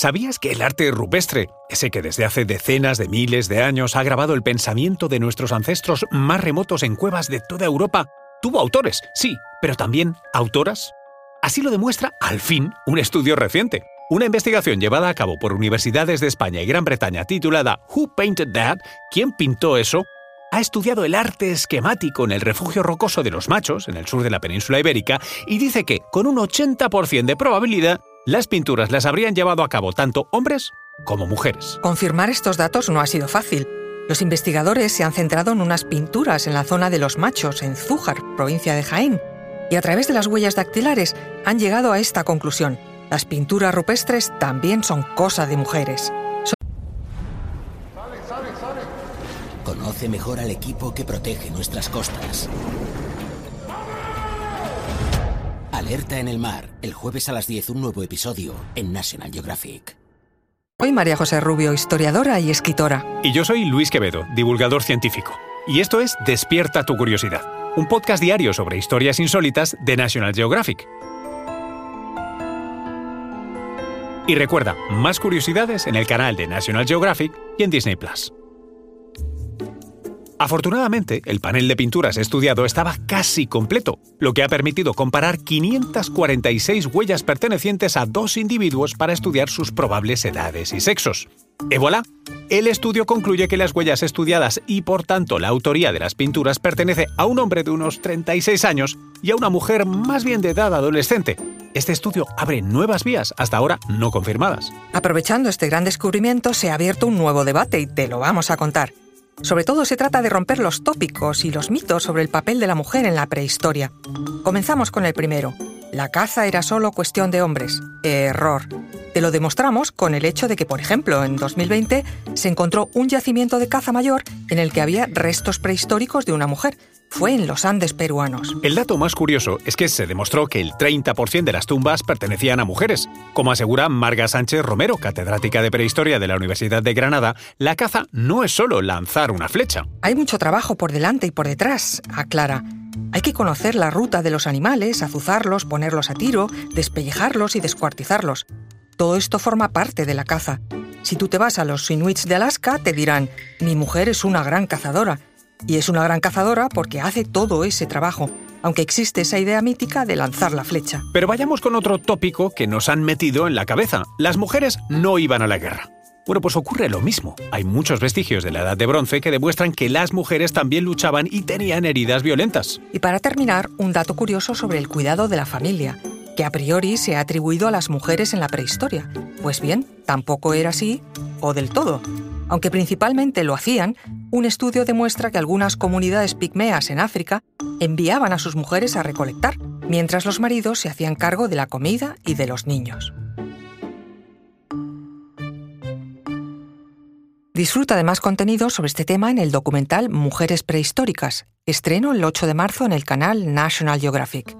¿Sabías que el arte rupestre, ese que desde hace decenas de miles de años ha grabado el pensamiento de nuestros ancestros más remotos en cuevas de toda Europa, tuvo autores, sí, pero también autoras? Así lo demuestra, al fin, un estudio reciente. Una investigación llevada a cabo por universidades de España y Gran Bretaña titulada Who Painted That? ¿Quién pintó eso? ha estudiado el arte esquemático en el refugio rocoso de los machos, en el sur de la península ibérica, y dice que, con un 80% de probabilidad, las pinturas las habrían llevado a cabo tanto hombres como mujeres. Confirmar estos datos no ha sido fácil. Los investigadores se han centrado en unas pinturas en la zona de los machos, en Zújar, provincia de Jaén, y a través de las huellas dactilares han llegado a esta conclusión. Las pinturas rupestres también son cosa de mujeres. Conoce mejor al equipo que protege nuestras costas. Alerta en el mar, el jueves a las 10 un nuevo episodio en National Geographic. Soy María José Rubio, historiadora y escritora. Y yo soy Luis Quevedo, divulgador científico. Y esto es Despierta tu curiosidad, un podcast diario sobre historias insólitas de National Geographic. Y recuerda, más curiosidades en el canal de National Geographic y en Disney Plus. Afortunadamente, el panel de pinturas estudiado estaba casi completo, lo que ha permitido comparar 546 huellas pertenecientes a dos individuos para estudiar sus probables edades y sexos. Et voilà, el estudio concluye que las huellas estudiadas y por tanto la autoría de las pinturas pertenece a un hombre de unos 36 años y a una mujer más bien de edad adolescente. Este estudio abre nuevas vías hasta ahora no confirmadas. Aprovechando este gran descubrimiento se ha abierto un nuevo debate y te lo vamos a contar. Sobre todo se trata de romper los tópicos y los mitos sobre el papel de la mujer en la prehistoria. Comenzamos con el primero. La caza era solo cuestión de hombres. Error. Te lo demostramos con el hecho de que, por ejemplo, en 2020 se encontró un yacimiento de caza mayor en el que había restos prehistóricos de una mujer, fue en los Andes peruanos. El dato más curioso es que se demostró que el 30% de las tumbas pertenecían a mujeres. Como asegura Marga Sánchez Romero, catedrática de prehistoria de la Universidad de Granada, la caza no es solo lanzar una flecha. Hay mucho trabajo por delante y por detrás, aclara. Hay que conocer la ruta de los animales, azuzarlos, ponerlos a tiro, despellejarlos y descuartizarlos. Todo esto forma parte de la caza. Si tú te vas a los Inuits de Alaska, te dirán, mi mujer es una gran cazadora y es una gran cazadora porque hace todo ese trabajo, aunque existe esa idea mítica de lanzar la flecha. Pero vayamos con otro tópico que nos han metido en la cabeza. Las mujeres no iban a la guerra. Bueno, pues ocurre lo mismo. Hay muchos vestigios de la Edad de Bronce que demuestran que las mujeres también luchaban y tenían heridas violentas. Y para terminar, un dato curioso sobre el cuidado de la familia, que a priori se ha atribuido a las mujeres en la prehistoria. Pues bien, tampoco era así, o del todo. Aunque principalmente lo hacían, un estudio demuestra que algunas comunidades pigmeas en África enviaban a sus mujeres a recolectar, mientras los maridos se hacían cargo de la comida y de los niños. Disfruta de más contenido sobre este tema en el documental Mujeres Prehistóricas, estreno el 8 de marzo en el canal National Geographic.